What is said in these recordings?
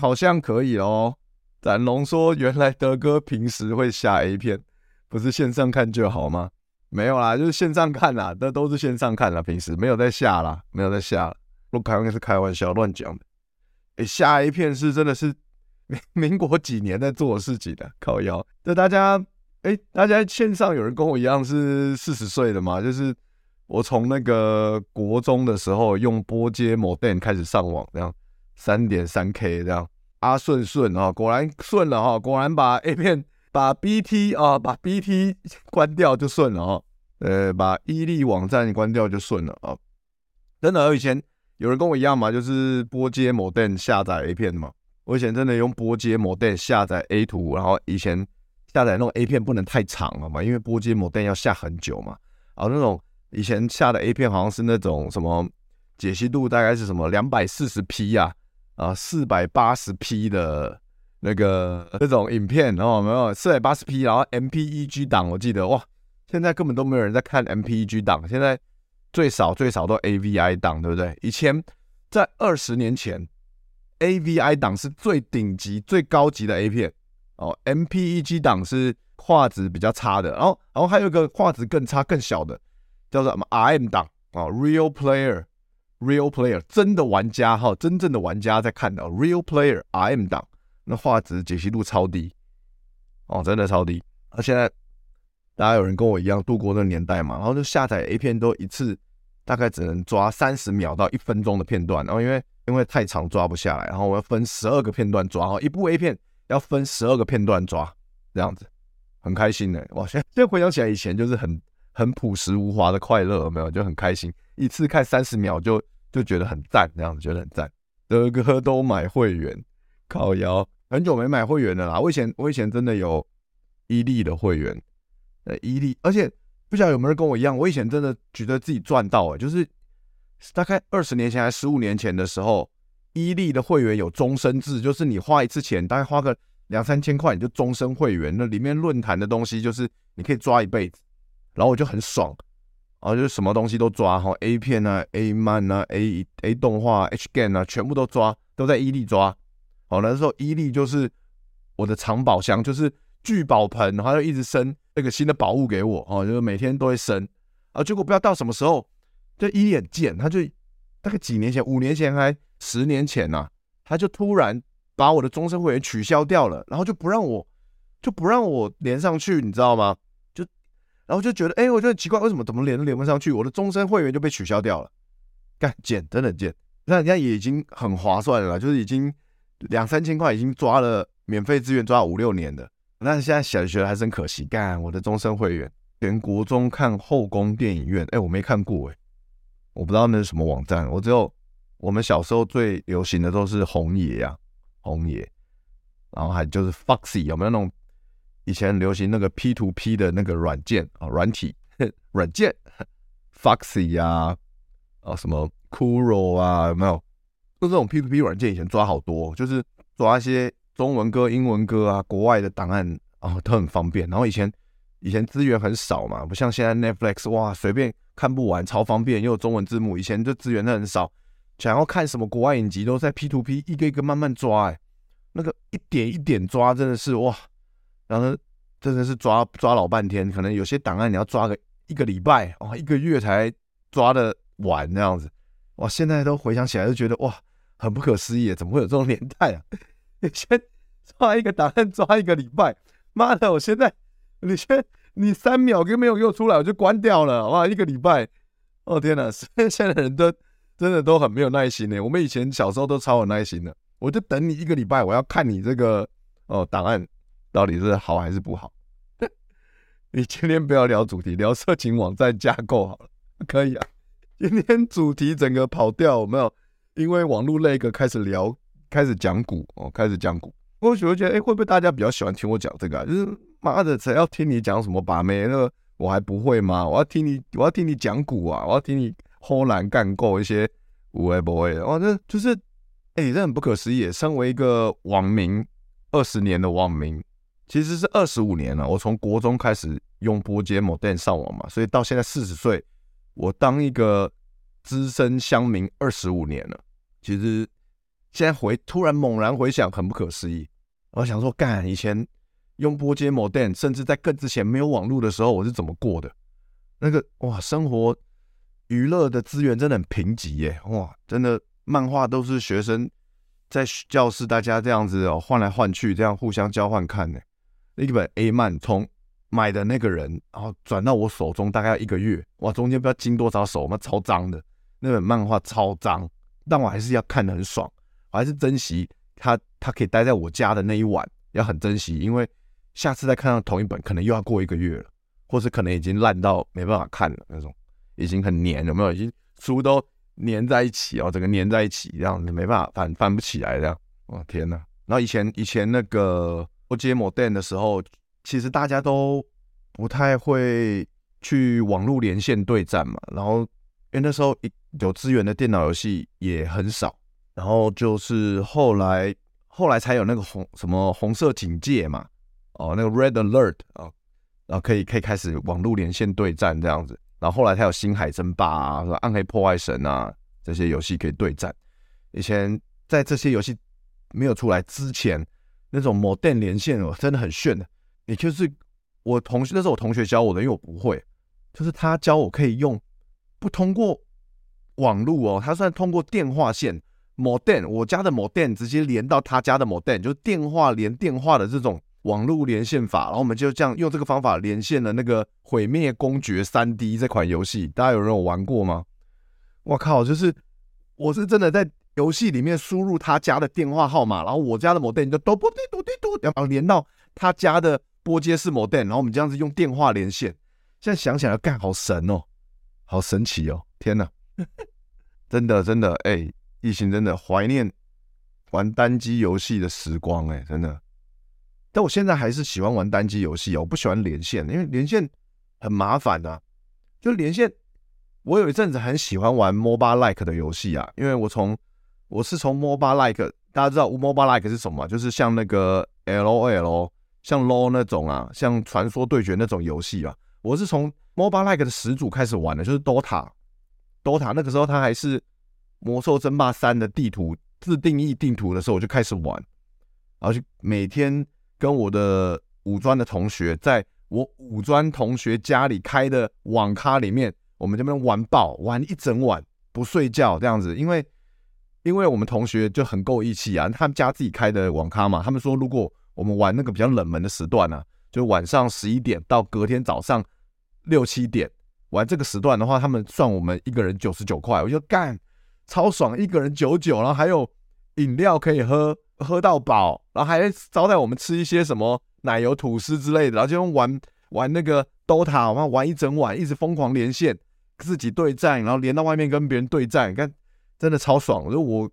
好像可以哦。展龙说：“原来德哥平时会下 A 片，不是线上看就好吗？没有啦，就是线上看啦，那都是线上看啦。平时没有在下啦，没有在下啦。我开玩笑是开玩笑，乱讲的。哎，下 A 片是真的是 民民国几年在做的事情的，靠腰。这大家，哎，大家线上有人跟我一样是四十岁的吗？就是我从那个国中的时候用拨接 modem 开始上网，这样三点三 K 这样。”阿顺顺啊，果然顺了哈，果然把 A 片、把 BT 啊、把 BT 关掉就顺了哈，呃，把伊利网站关掉就顺了啊。真的，我以前有人跟我一样嘛，就是波接某店下载 A 片嘛。我以前真的用波接某店下载 A 图，然后以前下载那种 A 片不能太长了嘛，因为波接某店要下很久嘛。然后那种以前下的 A 片好像是那种什么解析度大概是什么两百四十 P 呀。啊，四百八十 P 的那个那种影片，然后没有四百八十 P，然后 MPEG 档，我记得哇，现在根本都没有人在看 MPEG 档，现在最少最少都 AVI 档，对不对？以前在二十年前，AVI 档是最顶级、最高级的 A 片哦，MPEG 档是画质比较差的，然后然后还有一个画质更差、更小的，叫做什么 RM 档啊，Real Player。Real Player 真的玩家哈，真正的玩家在看的 Real Player RM 档，那画质解析度超低哦，真的超低。而现在大家有人跟我一样度过那个年代嘛，然后就下载 A 片都一次大概只能抓三十秒到一分钟的片段，然后因为因为太长抓不下来，然后我要分十二个片段抓，哦，一部 A 片要分十二个片段抓，这样子很开心的哇！现现在回想起来，以前就是很很朴实无华的快乐，有没有？就很开心。一次看三十秒就就觉得很赞，这样子觉得很赞。德哥都买会员，靠腰，很久没买会员了啦。我以前我以前真的有伊利的会员，呃，伊利，而且不晓得有没有人跟我一样，我以前真的觉得自己赚到哎，就是大概二十年前还是十五年前的时候，伊利的会员有终身制，就是你花一次钱，大概花个两三千块，你就终身会员。那里面论坛的东西就是你可以抓一辈子，然后我就很爽。啊，就是什么东西都抓哈，A 片啊，A 漫啊，A A 动画，H game 啊，全部都抓，都在伊利抓。好，那时候伊利就是我的藏宝箱，就是聚宝盆，然后就一直生那个新的宝物给我，哦，就是每天都会生。啊，结果不知道到什么时候，这伊利很贱，他就大概几年前，五年前还十年前呐、他就突然把我的终身会员取消掉了，然后就不让我就不让我连上去，你知道吗？然后就觉得，哎，我觉得很奇怪，为什么怎么连都连不上去？我的终身会员就被取消掉了，干贱，真的贱。那人家也已经很划算了，就是已经两三千块，已经抓了免费资源抓五六年的。那现在小学还是很可惜，干我的终身会员。全国中看后宫电影院，哎，我没看过，哎，我不知道那是什么网站。我只有我们小时候最流行的都是红爷呀，红爷，然后还就是 Foxy，有没有那种？以前流行那个 P to P 的那个软件啊，软体 软件，Foxy 呀，啊，啊什么 Kuro 啊，有没有？就这种 P to P 软件以前抓好多，就是抓一些中文歌、英文歌啊，国外的档案啊，都很方便。然后以前以前资源很少嘛，不像现在 Netflix 哇，随便看不完，超方便，又有中文字幕。以前这资源都很少，想要看什么国外影集都在 P to P 一个一个慢慢抓，哎，那个一点一点抓，真的是哇。然后真的是抓抓老半天，可能有些档案你要抓个一个礼拜哦，一个月才抓得完那样子。哇，现在都回想起来就觉得哇，很不可思议，怎么会有这种年代啊？你先抓一个档案抓一个礼拜，妈的，我现在你先你三秒跟没有又出来，我就关掉了，哇，一个礼拜，哦天哪，现在人都真的都很没有耐心呢。我们以前小时候都超有耐心的，我就等你一个礼拜，我要看你这个哦档案到底是好还是不好。你今天不要聊主题，聊色情网站架构好了，可以啊。今天主题整个跑掉，有没有？因为网络那个开始聊，开始讲股哦，开始讲股。或许会觉得，哎、会不会大家比较喜欢听我讲这个啊？就是妈的，谁要听你讲什么把妹？那个我还不会吗？我要听你，我要听你讲股啊！我要听你齁烂干够一些无为不为的。哇，这就是，哎、这很不可思议。身为一个网民，二十年的网民。其实是二十五年了，我从国中开始用波接 modem 上网嘛，所以到现在四十岁，我当一个资深乡民二十五年了。其实现在回突然猛然回想，很不可思议。我想说，干以前用波接 modem，甚至在更之前没有网络的时候，我是怎么过的？那个哇，生活娱乐的资源真的很贫瘠耶！哇，真的漫画都是学生在教室大家这样子哦换来换去，这样互相交换看呢。一本 A 漫从买的那个人，然后转到我手中，大概一个月，哇，中间不知道经多少手，那超脏的，那本漫画超脏，但我还是要看得很爽，我还是珍惜它，它可以待在我家的那一晚，要很珍惜，因为下次再看到同一本，可能又要过一个月了，或是可能已经烂到没办法看了那种，已经很黏，有没有？已经书都黏在一起哦，整个黏在一起，这样子没办法翻翻不起来这样，哇，天哪！然后以前以前那个。拨接 modem 的时候，其实大家都不太会去网络连线对战嘛。然后，因为那时候有资源的电脑游戏也很少。然后就是后来，后来才有那个红什么红色警戒嘛，哦，那个 Red Alert 啊，然后可以可以开始网络连线对战这样子。然后后来才有星海争霸啊，暗黑破坏神啊这些游戏可以对战。以前在这些游戏没有出来之前。那种 modem 连线哦，真的很炫的。也就是我同学，那是我同学教我的，因为我不会，就是他教我可以用不通过网络哦，他算通过电话线 modem，我家的 modem 直接连到他家的 modem，就是电话连电话的这种网络连线法。然后我们就这样用这个方法连线了那个《毁灭公爵 3D》这款游戏，大家有人有玩过吗？我靠，就是我是真的在。游戏里面输入他家的电话号码，然后我家的 modem 就嘟嘟嘟嘟嘟，然后连到他家的波接式某电然后我们这样子用电话连线。现在想起来，干好神哦，好神奇哦！天哪，真的真的，哎、欸，疫情真的怀念玩单机游戏的时光，哎，真的。但我现在还是喜欢玩单机游戏哦，我不喜欢连线，因为连线很麻烦啊。就连线，我有一阵子很喜欢玩 MOBA like 的游戏啊，因为我从我是从 MOBA like，大家知道 MOBA like 是什么？就是像那个 LOL，像 LOL 那种啊，像传说对决那种游戏啊。我是从 MOBA like 的始祖开始玩的，就是 DOTA，DOTA 那个时候它还是魔兽争霸三的地图自定义地图的时候，我就开始玩，然后就每天跟我的五专的同学，在我五专同学家里开的网咖里面，我们这边玩爆，玩一整晚不睡觉这样子，因为。因为我们同学就很够义气啊，他们家自己开的网咖嘛，他们说如果我们玩那个比较冷门的时段呢、啊，就晚上十一点到隔天早上六七点玩这个时段的话，他们算我们一个人九十九块，我就干超爽，一个人九九，然后还有饮料可以喝，喝到饱，然后还招待我们吃一些什么奶油吐司之类的，然后就玩玩那个 DOTA，然后玩一整晚，一直疯狂连线，自己对战，然后连到外面跟别人对战，你看。真的超爽！就我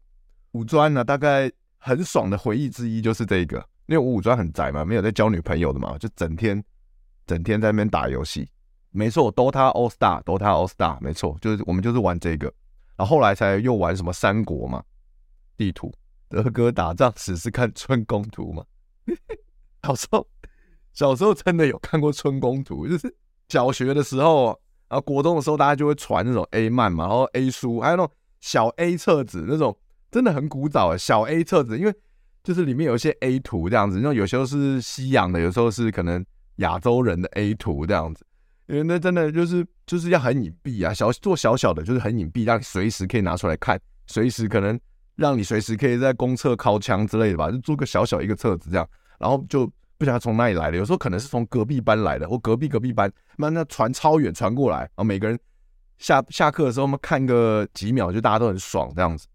五专呢，大概很爽的回忆之一就是这个，因为我五专很宅嘛，没有在交女朋友的嘛，就整天整天在那边打游戏。没错，Dota All Star，Dota All Star，没错，就是我们就是玩这个，然后后来才又玩什么三国嘛，地图，德哥打仗只是看春宫图嘛。小时候小时候真的有看过春宫图，就是小学的时候，然后国中的时候，大家就会传那种 A 漫嘛，然后 A 书，还有那种。小 A 册子那种真的很古早，小 A 册子，因为就是里面有一些 A 图这样子，那有时候是西洋的，有时候是可能亚洲人的 A 图这样子，因为那真的就是就是要很隐蔽啊，小做小小的就是很隐蔽，让你随时可以拿出来看，随时可能让你随时可以在公厕尻枪之类的吧，就做个小小一个册子这样，然后就不晓得从哪里来的，有时候可能是从隔壁班来的，或隔壁隔壁班，那那传超远传过来，然后每个人下下课的时候，我们看个几秒，就大家都很爽这样子。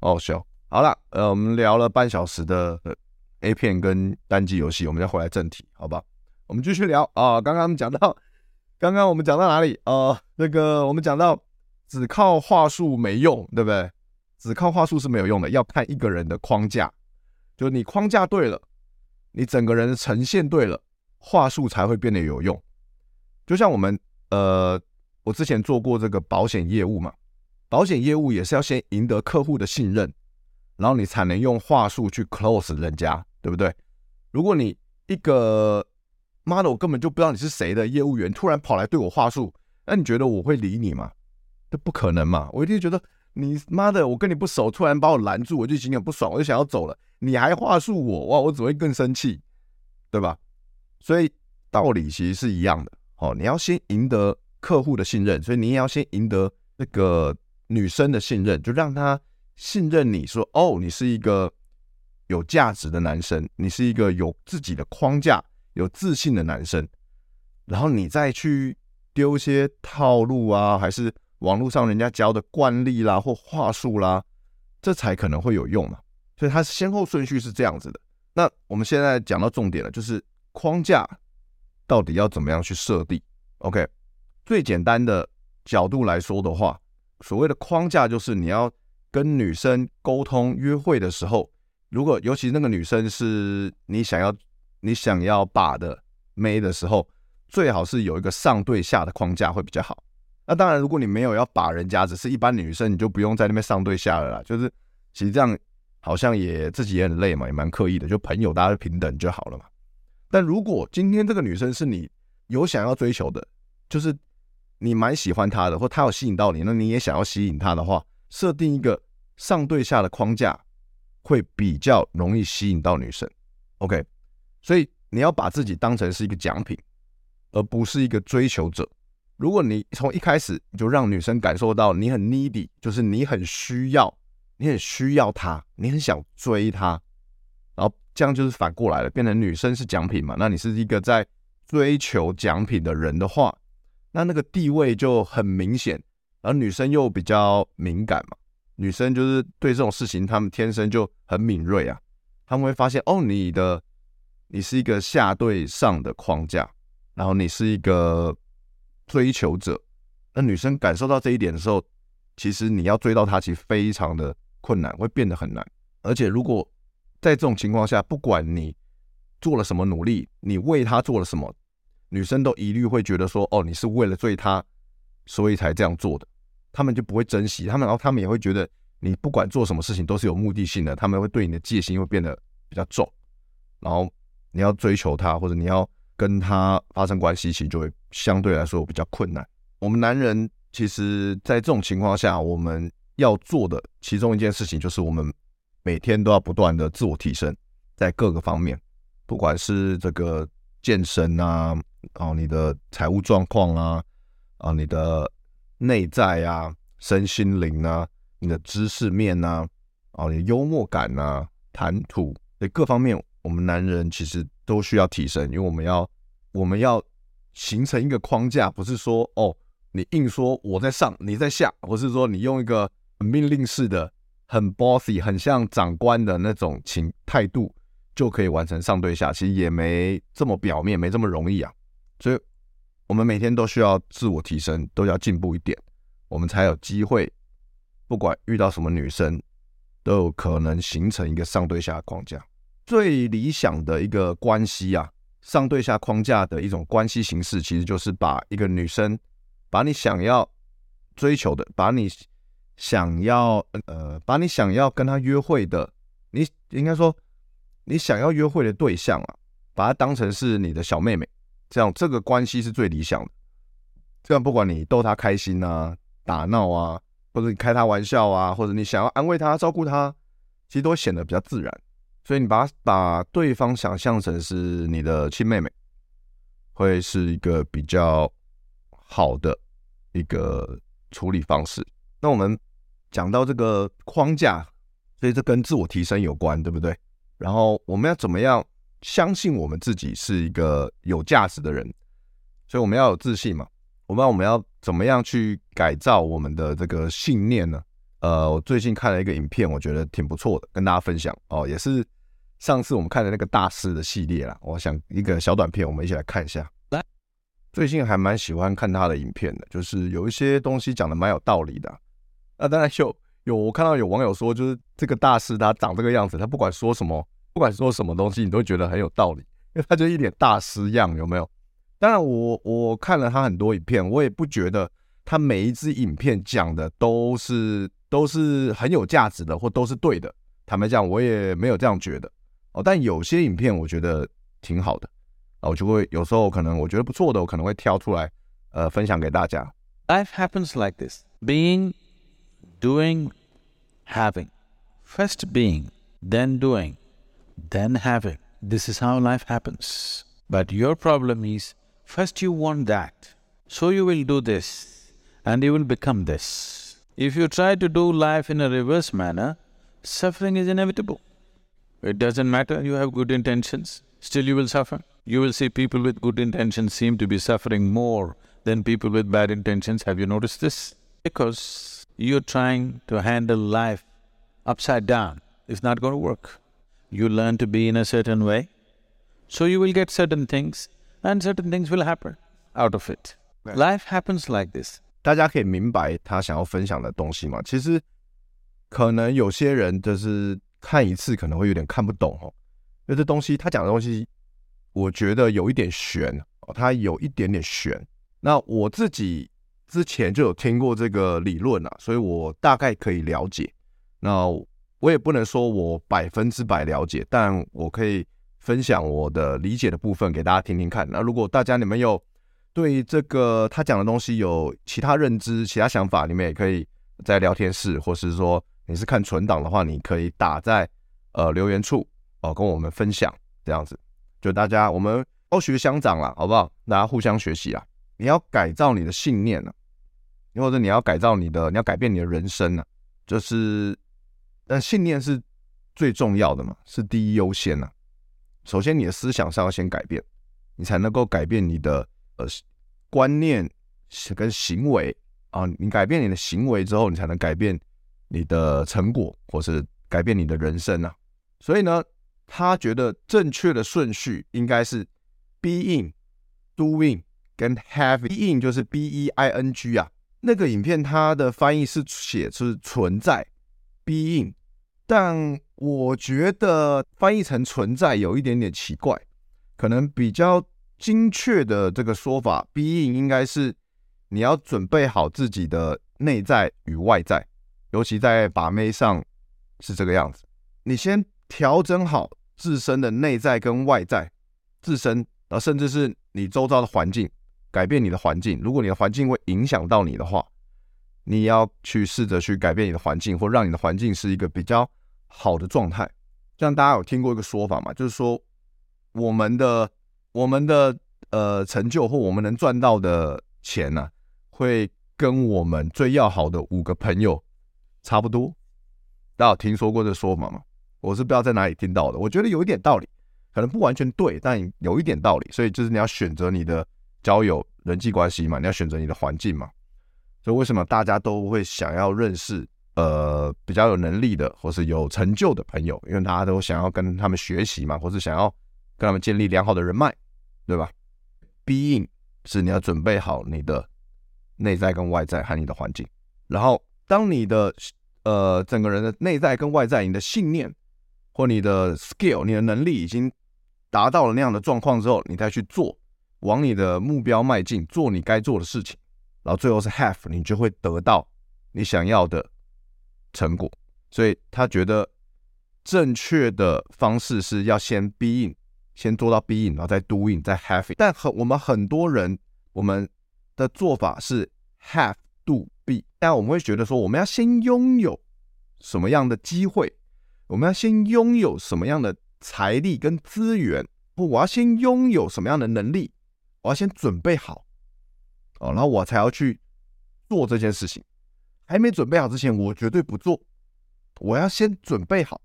哦，笑，好了，呃，我们聊了半小时的 A 片跟单机游戏，我们再回来正题，好吧？我们继续聊啊，刚刚讲到，刚刚我们讲到哪里？呃，那个我们讲到只靠话术没用，对不对？只靠话术是没有用的，要看一个人的框架，就你框架对了，你整个人的呈现对了，话术才会变得有用。就像我们呃，我之前做过这个保险业务嘛，保险业务也是要先赢得客户的信任，然后你才能用话术去 close 人家，对不对？如果你一个妈的，我根本就不知道你是谁的业务员，突然跑来对我话术，那你觉得我会理你吗？这不可能嘛！我一定觉得。你妈的，我跟你不熟，突然把我拦住，我就心里很不爽，我就想要走了。你还话术我，哇，我只会更生气，对吧？所以道理其实是一样的。哦，你要先赢得客户的信任，所以你也要先赢得那个女生的信任，就让她信任你说，哦，你是一个有价值的男生，你是一个有自己的框架、有自信的男生，然后你再去丢一些套路啊，还是。网络上人家教的惯例啦，或话术啦，这才可能会有用嘛。所以它先后顺序是这样子的。那我们现在讲到重点了，就是框架到底要怎么样去设定？OK，最简单的角度来说的话，所谓的框架就是你要跟女生沟通约会的时候，如果尤其那个女生是你想要你想要把的妹的时候，最好是有一个上对下的框架会比较好。那当然，如果你没有要把人家，只是一般女生，你就不用在那边上对下了啦。就是其实这样好像也自己也很累嘛，也蛮刻意的。就朋友大家平等就好了嘛。但如果今天这个女生是你有想要追求的，就是你蛮喜欢她的，或她有吸引到你，那你也想要吸引她的话，设定一个上对下的框架，会比较容易吸引到女生。OK，所以你要把自己当成是一个奖品，而不是一个追求者。如果你从一开始就让女生感受到你很 needy，就是你很需要，你很需要她，你很想追她，然后这样就是反过来了，变成女生是奖品嘛？那你是一个在追求奖品的人的话，那那个地位就很明显，而女生又比较敏感嘛，女生就是对这种事情，她们天生就很敏锐啊，她们会发现哦，你的你是一个下对上的框架，然后你是一个。追求者，那女生感受到这一点的时候，其实你要追到她，其实非常的困难，会变得很难。而且如果在这种情况下，不管你做了什么努力，你为她做了什么，女生都一律会觉得说：“哦，你是为了追她，所以才这样做的。”他们就不会珍惜，他们然后他们也会觉得你不管做什么事情都是有目的性的，他们会对你的戒心会变得比较重。然后你要追求她，或者你要。跟她发生关系，其实就会相对来说比较困难。我们男人其实，在这种情况下，我们要做的其中一件事情，就是我们每天都要不断的自我提升，在各个方面，不管是这个健身啊，哦，你的财务状况啊，啊，你的内在啊，身心灵啊，你的知识面啊，哦，你的幽默感啊，谈吐，对各方面，我们男人其实都需要提升，因为我们要。我们要形成一个框架，不是说哦，你硬说我在上，你在下，不是说你用一个命令式的、很 bossy、很像长官的那种情态度就可以完成上对下，其实也没这么表面，没这么容易啊。所以，我们每天都需要自我提升，都要进步一点，我们才有机会，不管遇到什么女生，都有可能形成一个上对下的框架。最理想的一个关系啊。上对下框架的一种关系形式，其实就是把一个女生，把你想要追求的，把你想要呃，把你想要跟她约会的，你应该说你想要约会的对象啊，把她当成是你的小妹妹，这样这个关系是最理想的。这样不管你逗她开心啊、打闹啊，或者你开她玩笑啊，或者你想要安慰她、照顾她，其实都会显得比较自然。所以你把把对方想象成是你的亲妹妹，会是一个比较好的一个处理方式。那我们讲到这个框架所以这跟自我提升有关，对不对？然后我们要怎么样相信我们自己是一个有价值的人？所以我们要有自信嘛。我们我们要怎么样去改造我们的这个信念呢？呃，我最近看了一个影片，我觉得挺不错的，跟大家分享哦。也是上次我们看的那个大师的系列啦。我想一个小短片，我们一起来看一下。来，最近还蛮喜欢看他的影片的，就是有一些东西讲的蛮有道理的。那当然有有，我看到有网友说，就是这个大师他长这个样子，他不管说什么，不管说什么东西，你都觉得很有道理，因为他就一脸大师样，有没有？当然我，我我看了他很多影片，我也不觉得他每一支影片讲的都是都是很有价值的，或都是对的。坦白讲，我也没有这样觉得哦。但有些影片我觉得挺好的啊，我就会有时候可能我觉得不错的，我可能会挑出来呃分享给大家。Life happens like this: being, doing, having. First being, then doing, then have it. This is how life happens. But your problem is First you want that, so you will do this and you will become this. If you try to do life in a reverse manner, suffering is inevitable. It doesn't matter you have good intentions, still you will suffer. You will see people with good intentions seem to be suffering more than people with bad intentions. Have you noticed this? Because you're trying to handle life upside down. It's not going to work. You learn to be in a certain way, so you will get certain things and certain things will happen out of it. Life happens like this. 大家可以明白他想要分享的东西吗？其实可能有些人就是看一次可能会有点看不懂哦，因为这东西他讲的东西，我觉得有一点玄哦，他有一点点玄。那我自己之前就有听过这个理论啊，所以我大概可以了解。那 我也不能说我百分之百了解，但我可以。分享我的理解的部分给大家听听看。那如果大家你们有对这个他讲的东西有其他认知、其他想法，你们也可以在聊天室，或是说你是看存档的话，你可以打在呃留言处哦，跟我们分享这样子。就大家我们都学相长了，好不好？大家互相学习啊！你要改造你的信念呢、啊，或者你要改造你的，你要改变你的人生呢、啊，就是但信念是最重要的嘛，是第一优先呐、首先，你的思想上要先改变，你才能够改变你的呃观念跟行为啊。你改变你的行为之后，你才能改变你的成果，或是改变你的人生啊。所以呢，他觉得正确的顺序应该是 being、doing 跟 having。being 就是 b e i n g 啊。那个影片它的翻译是写是存在 being，但。我觉得翻译成“存在”有一点点奇怪，可能比较精确的这个说法，being 应该是你要准备好自己的内在与外在，尤其在把妹上是这个样子。你先调整好自身的内在跟外在，自身，然后甚至是你周遭的环境，改变你的环境。如果你的环境会影响到你的话，你要去试着去改变你的环境，或让你的环境是一个比较。好的状态，像大家有听过一个说法嘛，就是说我们的我们的呃成就或我们能赚到的钱呢、会跟我们最要好的五个朋友差不多。大家有听说过这说法吗？我是不知道在哪里听到的，我觉得有一点道理，可能不完全对，但有一点道理。所以就是你要选择你的交友人际关系嘛，你要选择你的环境嘛。所以为什么大家都会想要认识？呃，比较有能力的，或是有成就的朋友，因为大家都想要跟他们学习嘛，或是想要跟他们建立良好的人脉，对吧？Being 是你要准备好你的内在跟外在和你的环境，然后当你的呃整个人的内在跟外在，你的信念或你的 skill，你的能力已经达到了那样的状况之后，你再去做，往你的目标迈进，做你该做的事情，然后最后是 have，你就会得到你想要的。成果，所以他觉得正确的方式是要先 be in，先做到 be in，然后再 doing，再 having。但很我们很多人，我们的做法是 have do be，但我们会觉得说，我们要先拥有什么样的机会，我们要先拥有什么样的财力跟资源，或我要先拥有什么样的能力，我要先准备好，哦，然后我才要去做这件事情。还没准备好之前，我绝对不做，我要先准备好，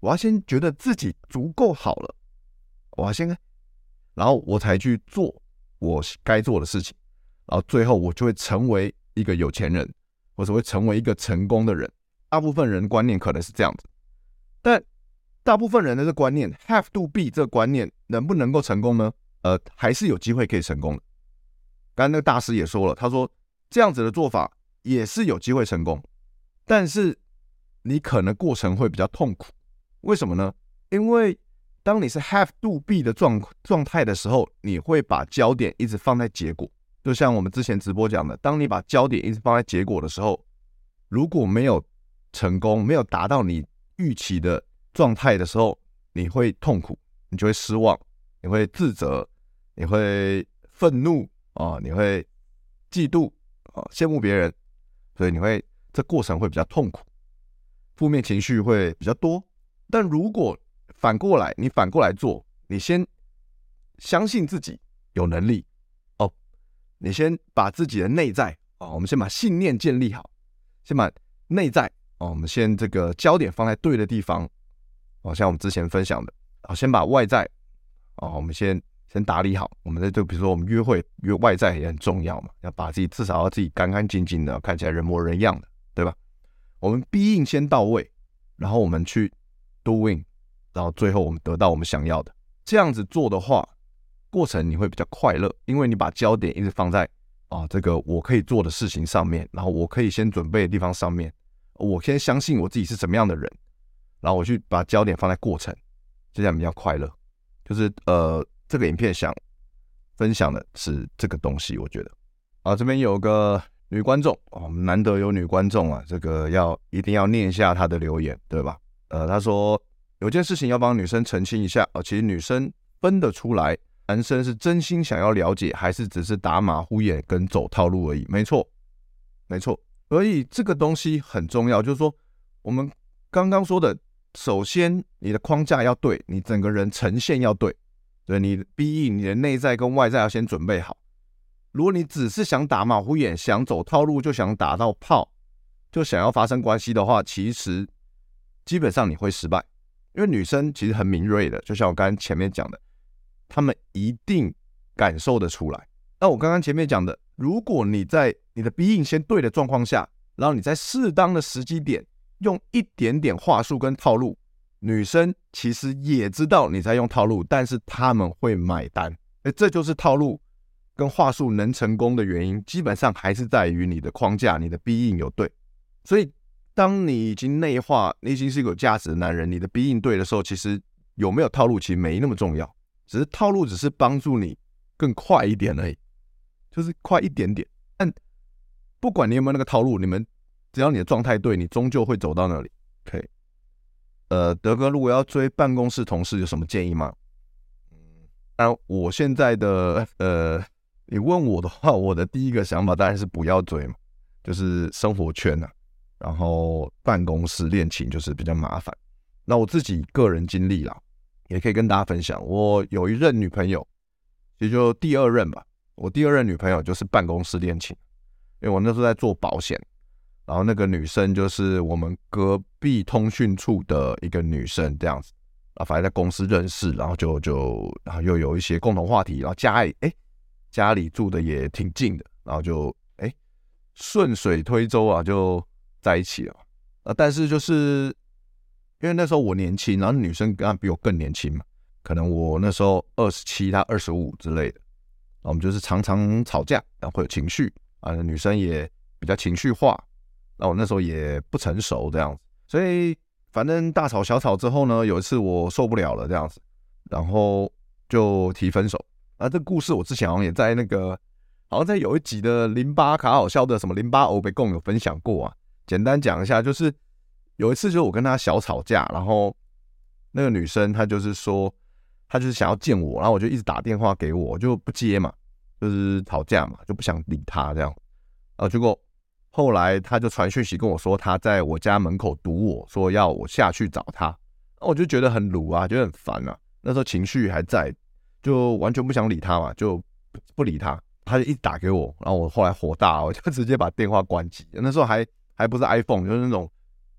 我要先觉得自己足够好了，我要先，然后我才去做我该做的事情，然后最后我就会成为一个有钱人，或者会成为一个成功的人。大部分人观念可能是这样子，但大部分人的这观念 have to be 这个观念能不能够成功呢？呃，还是有机会可以成功的。刚才那个大师也说了，他说这样子的做法也是有机会成功，但是你可能过程会比较痛苦。为什么呢？因为当你是 have to be 的状状态的时候，你会把焦点一直放在结果。就像我们之前直播讲的，当你把焦点一直放在结果的时候，如果没有成功，没有达到你预期的状态的时候，你会痛苦，你就会失望，你会自责，你会愤怒啊，你会嫉妒啊，羡慕别人，所以你会这过程会比较痛苦，负面情绪会比较多。但如果反过来，你反过来做，你先相信自己有能力哦，你先把自己的内在啊，我们先把信念建立好，先把内在。哦，我们先这个焦点放在对的地方，哦，像我们之前分享的，哦，先把外在，哦，我们先先打理好。我们在就比如说我们约会，约外在也很重要嘛，要把自己至少要自己干干净净的，看起来人模人样的，对吧？我们 being 先到位，然后我们去 doing，然后最后我们得到我们想要的。这样子做的话，过程你会比较快乐，因为你把焦点一直放在啊这个我可以做的事情上面，然后我可以先准备的地方上面。我先相信我自己是什么样的人，然后我去把焦点放在过程，这样比较快乐。就是呃，这个影片想分享的是这个东西，我觉得。啊，这边有个女观众，我们难得有女观众啊，这个要一定要念一下她的留言，对吧？呃，她说有件事情要帮女生澄清一下啊，其实女生分得出来，男生是真心想要了解，还是只是打马虎眼跟走套路而已。没错，没错。所以这个东西很重要，就是说，我们刚刚说的，首先你的框架要对，你整个人呈现要对，对，你的 BE，你的内在跟外在要先准备好。如果你只是想打马虎眼，想走套路，就想打到炮，就想要发生关系的话，其实基本上你会失败，因为女生其实很敏锐的，就像我刚刚前面讲的，她们一定感受得出来。那我刚刚前面讲的。如果你在你的 BE 先对的状况下，然后你在适当的时机点用一点点话术跟套路，女生其实也知道你在用套路，但是他们会买单。哎，这就是套路跟话术能成功的原因，基本上还是在于你的框架，你的 being 有对。所以，当你已经内化，你已经是一个有价值的男人，你的 being 对的时候，其实有没有套路其实没那么重要，只是套路只是帮助你更快一点而已。就是快一点点，但不管你有没有那个套路，你们只要你的状态对，你终究会走到那里。可以。呃，德哥，如果要追办公室同事，有什么建议吗？嗯，那我现在的呃，你问我的话，我的第一个想法当然是不要追嘛，就是生活圈啊，然后办公室恋情就是比较麻烦。那我自己个人经历啦，也可以跟大家分享。我有一任女朋友，也就第二任吧。我第二任女朋友就是办公室恋情，因为我那时候在做保险，然后那个女生就是我们隔壁通讯处的一个女生，这样子啊，反正在公司认识，然后就就然后又有一些共同话题，然后家里哎家里住的也挺近的，然后就哎顺水推舟啊就在一起了啊，但是就是因为那时候我年轻，然后女生刚比我更年轻嘛，可能我那时候二十七，她二十五之类的。我们就是常常吵架，然后会有情绪啊，女生也比较情绪化，那我那时候也不成熟这样子，所以反正大吵小吵之后呢，有一次我受不了了这样子，然后就提分手。啊，这故事我之前好像也在那个，好像在有一集的淋巴卡好笑的什么淋巴欧北共有分享过啊。简单讲一下，就是有一次就是我跟他小吵架，然后那个女生她就是说。她就是想要见我，然后我就一直打电话给我，就不接嘛，就是吵架嘛，就不想理她这样。啊，结果后来他就传讯息跟我说，他在我家门口堵我，说要我下去找他。那我就觉得很鲁啊，觉得很烦啊。那时候情绪还在，就完全不想理他嘛，就不理他。他就一直打给我，然后我后来火大，我 就直接把电话关机。那时候还还不是 iPhone，就是那种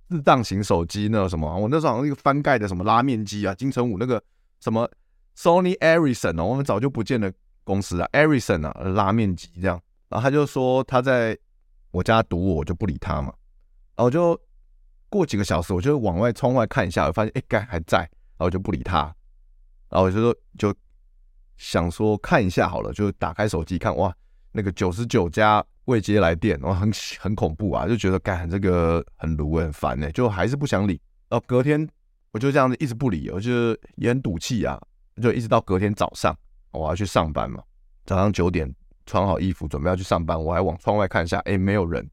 自当型手机，那个什么，我那时候好像一个翻盖的什么拉面机啊，金城武那个什么 Sony Ericsson 哦，我们早就不见了公司啊，Ericsson 啊，拉面机这样。然后他就说他在我家堵我，我就不理他嘛。然后就过几个小时，我就往外窗外看一下，我发现哎，该还在，然后我就不理他。然后我就说就想说看一下好了，就打开手机看，哇，那个九十九家未接来电，哇，很很恐怖啊，就觉得干这个很卢很烦呢，就还是不想理。然后隔天我就这样子一直不理，我就也很赌气啊，就一直到隔天早上我要去上班嘛，早上九点。穿好衣服准备要去上班，我还往窗外看一下，哎，没有人，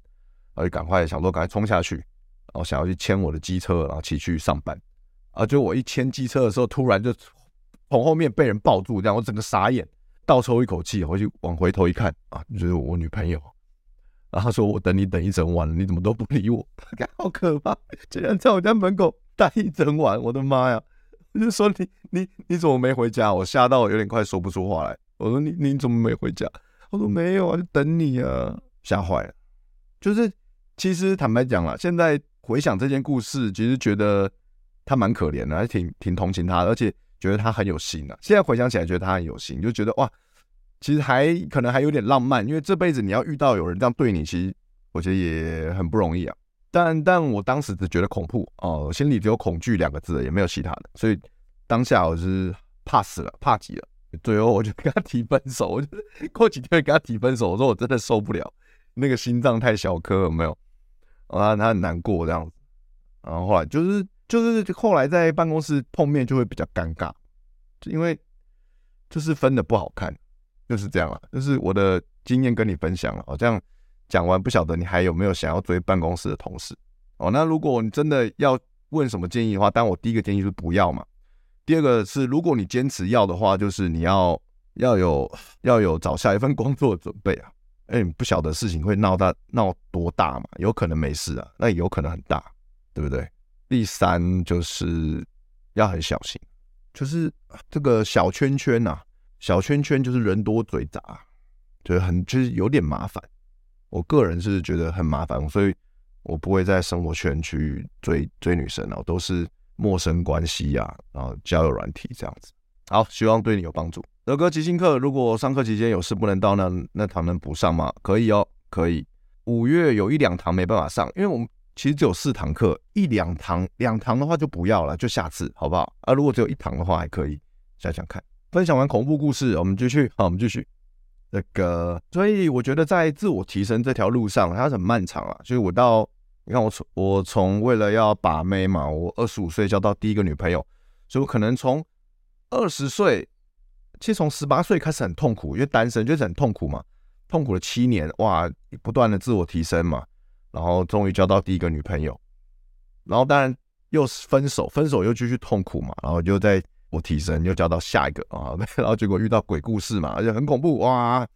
然后就赶快想说赶快冲下去，然后想要去牵我的机车，然后骑去上班。啊，就我一牵机车的时候，突然就从后面被人抱住，这样我整个傻眼，倒抽一口气，回去往回头一看，啊，就是我女朋友。然后他说我等你等一整晚了，你怎么都不理我？好可怕，竟然在我家门口待一整晚，我的妈呀！我就说你你你怎么没回家？我吓到我有点快说不出话来。我说你你怎么没回家？我说没有啊，就等你啊，吓坏了。就是其实坦白讲了，现在回想这件故事，其实觉得他蛮可怜的，还挺挺同情他的，而且觉得他很有心啊。现在回想起来，觉得他很有心，就觉得哇，其实还可能还有点浪漫，因为这辈子你要遇到有人这样对你，其实我觉得也很不容易啊。但但我当时只觉得恐怖哦，心里只有恐惧两个字，也没有其他的，所以当下我是怕死了，怕极了。最后我就跟他提分手，我就 过几天跟他提分手。我说我真的受不了，那个心脏太小颗，有没有？啊，他很难过这样子。然后后来就是就是后来在办公室碰面就会比较尴尬，就因为就是分的不好看，就是这样啊。就是我的经验跟你分享了。哦，这样讲完不晓得你还有没有想要追办公室的同事？哦，那如果你真的要问什么建议的话，当然我第一个建议就是不要嘛。第二个是，如果你坚持要的话，就是你要要有要有找下一份工作的准备啊。哎，不晓得事情会闹大闹多大嘛？有可能没事啊，那有可能很大，对不对？第三就是要很小心，就是这个小圈圈呐、啊，小圈圈就是人多嘴杂，就是很就是有点麻烦。我个人是觉得很麻烦，所以我不会在生活圈去追追女生啊，我都是。陌生关系呀、啊，然后交友软体这样子，好，希望对你有帮助。德哥即兴课，如果上课期间有事不能到，那那堂能补上吗？可以哦，可以。五月有一两堂没办法上，因为我们其实只有四堂课，一两堂两堂的话就不要了，就下次好不好？啊，如果只有一堂的话还可以，想想看。分享完恐怖故事，我们继续，好，我们继续。那个，所以我觉得在自我提升这条路上，它很漫长啊，所以我到。你看我从我从为了要把妹嘛，我二十五岁交到第一个女朋友，所以我可能从二十岁，其实从十八岁开始很痛苦，因为单身就是很痛苦嘛，痛苦了七年，哇，不断的自我提升嘛，然后终于交到第一个女朋友，然后当然又分手，分手又继续痛苦嘛，然后就在我提升，又交到下一个啊，然后结果遇到鬼故事嘛，而且很恐怖，哇，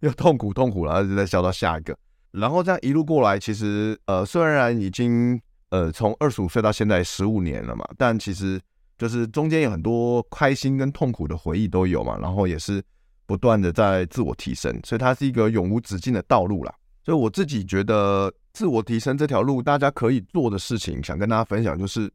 又痛苦痛苦，然后就再交到下一个。然后这样一路过来，其实呃，虽然已经呃从二十五岁到现在十五年了嘛，但其实就是中间有很多开心跟痛苦的回忆都有嘛。然后也是不断的在自我提升，所以它是一个永无止境的道路啦。所以我自己觉得，自我提升这条路，大家可以做的事情，想跟大家分享，就是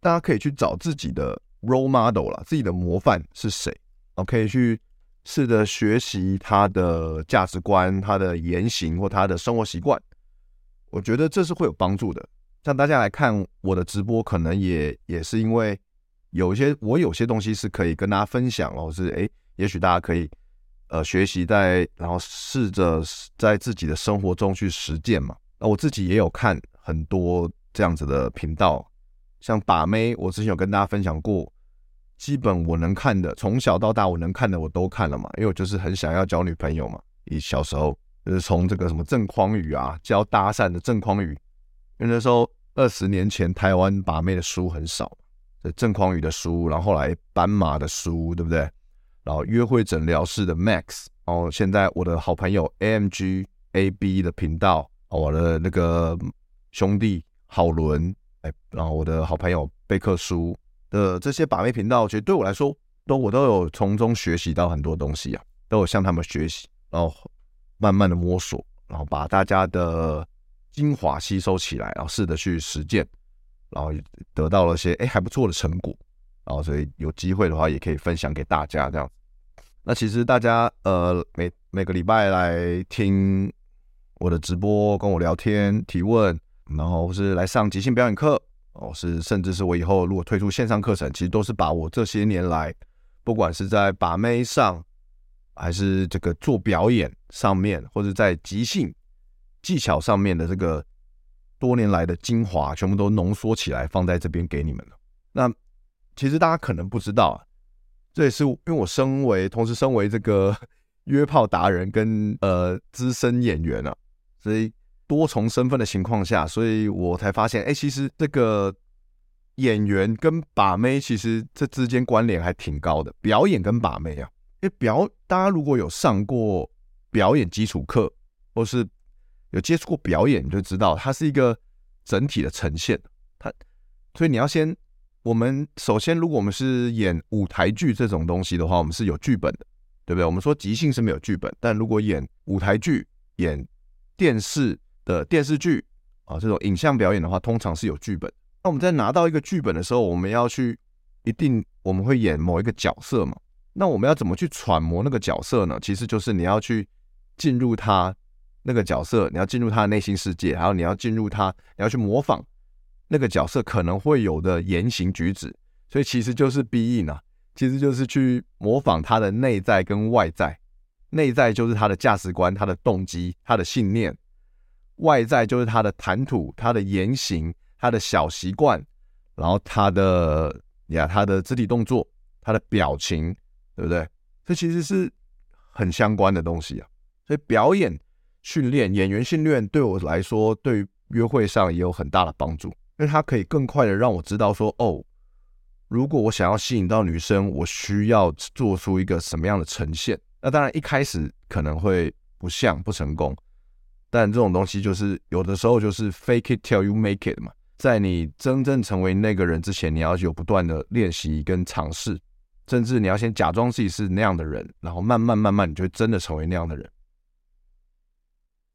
大家可以去找自己的 role model 啦，自己的模范是谁，我可以去。试着学习他的价值观、他的言行或他的生活习惯，我觉得这是会有帮助的。像大家来看我的直播，可能也也是因为有一些我有些东西是可以跟大家分享哦，是诶，也许大家可以呃学习在，然后试着在自己的生活中去实践嘛。那我自己也有看很多这样子的频道，像把妹，我之前有跟大家分享过。基本我能看的，从小到大我能看的我都看了嘛，因为我就是很想要交女朋友嘛。以小时候就是从这个什么郑匡宇啊，教搭讪的郑匡宇，因为那时候二十年前台湾把妹的书很少，这郑匡宇的书，然后后来斑马的书，对不对？然后约会诊疗室的 Max，然后现在我的好朋友 AMG AB 的频道，我的那个兄弟郝伦，哎，然后我的好朋友贝克书。的这些把妹频道，其实对我来说，都我都有从中学习到很多东西啊，都有向他们学习，然后慢慢的摸索，然后把大家的精华吸收起来，然后试着去实践。然后得到了些哎还不错的成果，然后所以有机会的话也可以分享给大家这样。那其实大家呃每每个礼拜来听我的直播，跟我聊天提问，然后是来上即兴表演课哦，是甚至是我以后如果推出线上课程，其实都是把我这些年来不管是在把妹上，还是这个做表演上面，或者在即兴技巧上面的这个。多年来的精华全部都浓缩起来放在这边给你们了。那其实大家可能不知道啊，这也是因为我身为同时身为这个 约炮达人跟呃资深演员啊，所以多重身份的情况下，所以我才发现，哎，其实这个演员跟把妹其实这之间关联还挺高的。表演跟把妹啊，因为表大家如果有上过表演基础课，或是有接触过表演，你就知道它是一个整体的呈现。它，所以你要先，我们首先，如果我们是演舞台剧这种东西的话，我们是有剧本的，对不对？我们说即兴是没有剧本，但如果演舞台剧、演电视的电视剧啊这种影像表演的话，通常是有剧本。那我们在拿到一个剧本的时候，我们要去一定我们会演某一个角色嘛？那我们要怎么去揣摩那个角色呢？其实就是你要去进入他。那个角色，你要进入他的内心世界，还有你要进入他，你要去模仿那个角色可能会有的言行举止，所以其实就是 B E 呢，其实就是去模仿他的内在跟外在。内在就是他的价值观、他的动机、他的信念；外在就是他的谈吐、他的言行、他的小习惯，然后他的呀，他的肢体动作、他的表情，对不对？这其实是很相关的东西啊，所以表演。训练演员训练对我来说，对于约会上也有很大的帮助，因为它可以更快的让我知道说，哦，如果我想要吸引到女生，我需要做出一个什么样的呈现。那当然一开始可能会不像不成功，但这种东西就是有的时候就是 fake it till you make it 嘛，在你真正成为那个人之前，你要有不断的练习跟尝试，甚至你要先假装自己是那样的人，然后慢慢慢慢，你就真的成为那样的人。